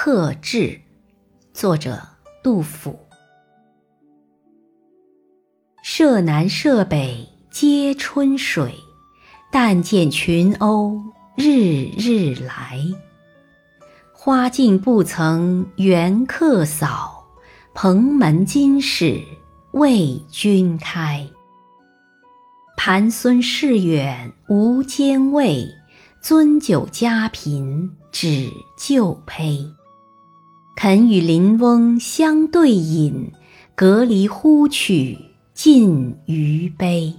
客至，作者杜甫。舍南舍北皆春水，但见群鸥日日来。花径不曾缘客扫，蓬门今始为君开。盘孙市远无兼味，樽酒家贫只旧醅。臣与邻翁相对饮，隔离呼取尽余杯。